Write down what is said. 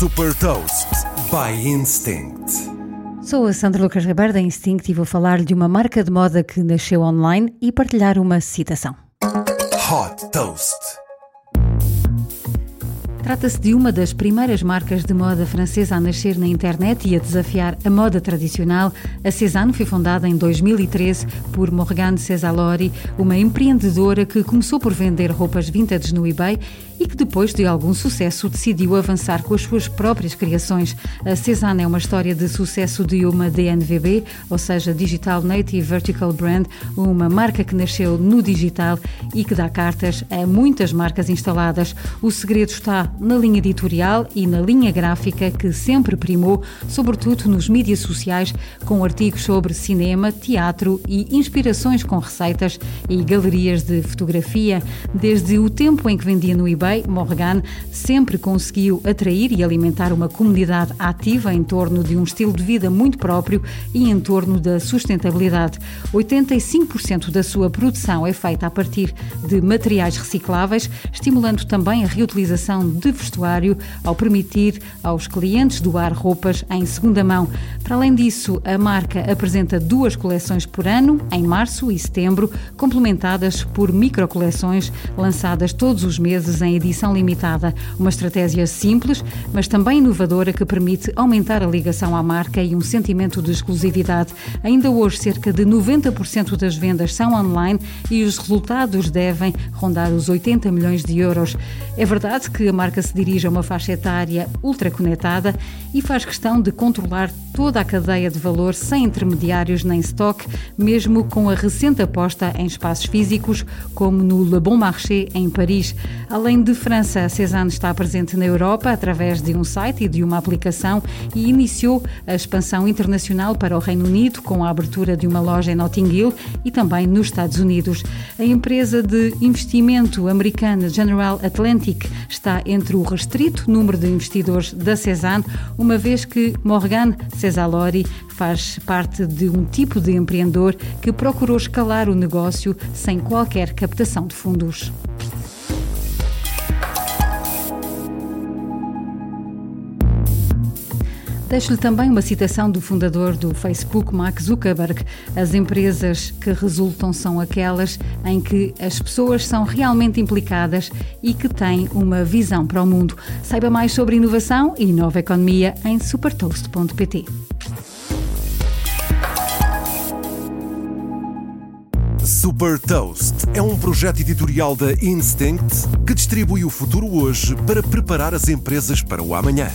Super Toast by Instinct. Sou a Sandra Lucas Ribeiro da Instinct e vou falar de uma marca de moda que nasceu online e partilhar uma citação. Hot Toast. Trata-se de uma das primeiras marcas de moda francesa a nascer na internet e a desafiar a moda tradicional. A Cézanne foi fundada em 2013 por Morgane Cesalori, uma empreendedora que começou por vender roupas vintage no eBay e que depois de algum sucesso decidiu avançar com as suas próprias criações. A Cézanne é uma história de sucesso de uma DNVB, ou seja, Digital Native Vertical Brand, uma marca que nasceu no digital e que dá cartas a muitas marcas instaladas. O segredo está na linha editorial e na linha gráfica que sempre primou, sobretudo nos mídias sociais, com artigos sobre cinema, teatro e inspirações com receitas e galerias de fotografia. Desde o tempo em que vendia no eBay, Morgan sempre conseguiu atrair e alimentar uma comunidade ativa em torno de um estilo de vida muito próprio e em torno da sustentabilidade. 85% da sua produção é feita a partir de materiais recicláveis, estimulando também a reutilização de vestuário ao permitir aos clientes doar roupas em segunda mão. Para além disso, a marca apresenta duas coleções por ano, em março e setembro, complementadas por microcoleções lançadas todos os meses em edição limitada. Uma estratégia simples, mas também inovadora que permite aumentar a ligação à marca e um sentimento de exclusividade. Ainda hoje, cerca de 90% das vendas são online e os resultados devem rondar os 80 milhões de euros. É verdade que a marca se dirige a uma faixa etária ultraconectada e faz questão de controlar toda a cadeia de valor sem intermediários nem stock, mesmo com a recente aposta em espaços físicos, como no Le Bon Marché, em Paris. Além de França, a Cézanne está presente na Europa através de um site e de uma aplicação e iniciou a expansão internacional para o Reino Unido com a abertura de uma loja em Notting Hill e também nos Estados Unidos. A empresa de investimento americana General Atlantic está entre o restrito número de investidores da Cézanne, uma vez que Morgan Cesalori faz parte de um tipo de empreendedor que procurou escalar o negócio sem qualquer captação de fundos. Deixo-lhe também uma citação do fundador do Facebook, Mark Zuckerberg. As empresas que resultam são aquelas em que as pessoas são realmente implicadas e que têm uma visão para o mundo. Saiba mais sobre inovação e nova economia em supertoast.pt. Super Toast é um projeto editorial da Instinct que distribui o futuro hoje para preparar as empresas para o amanhã.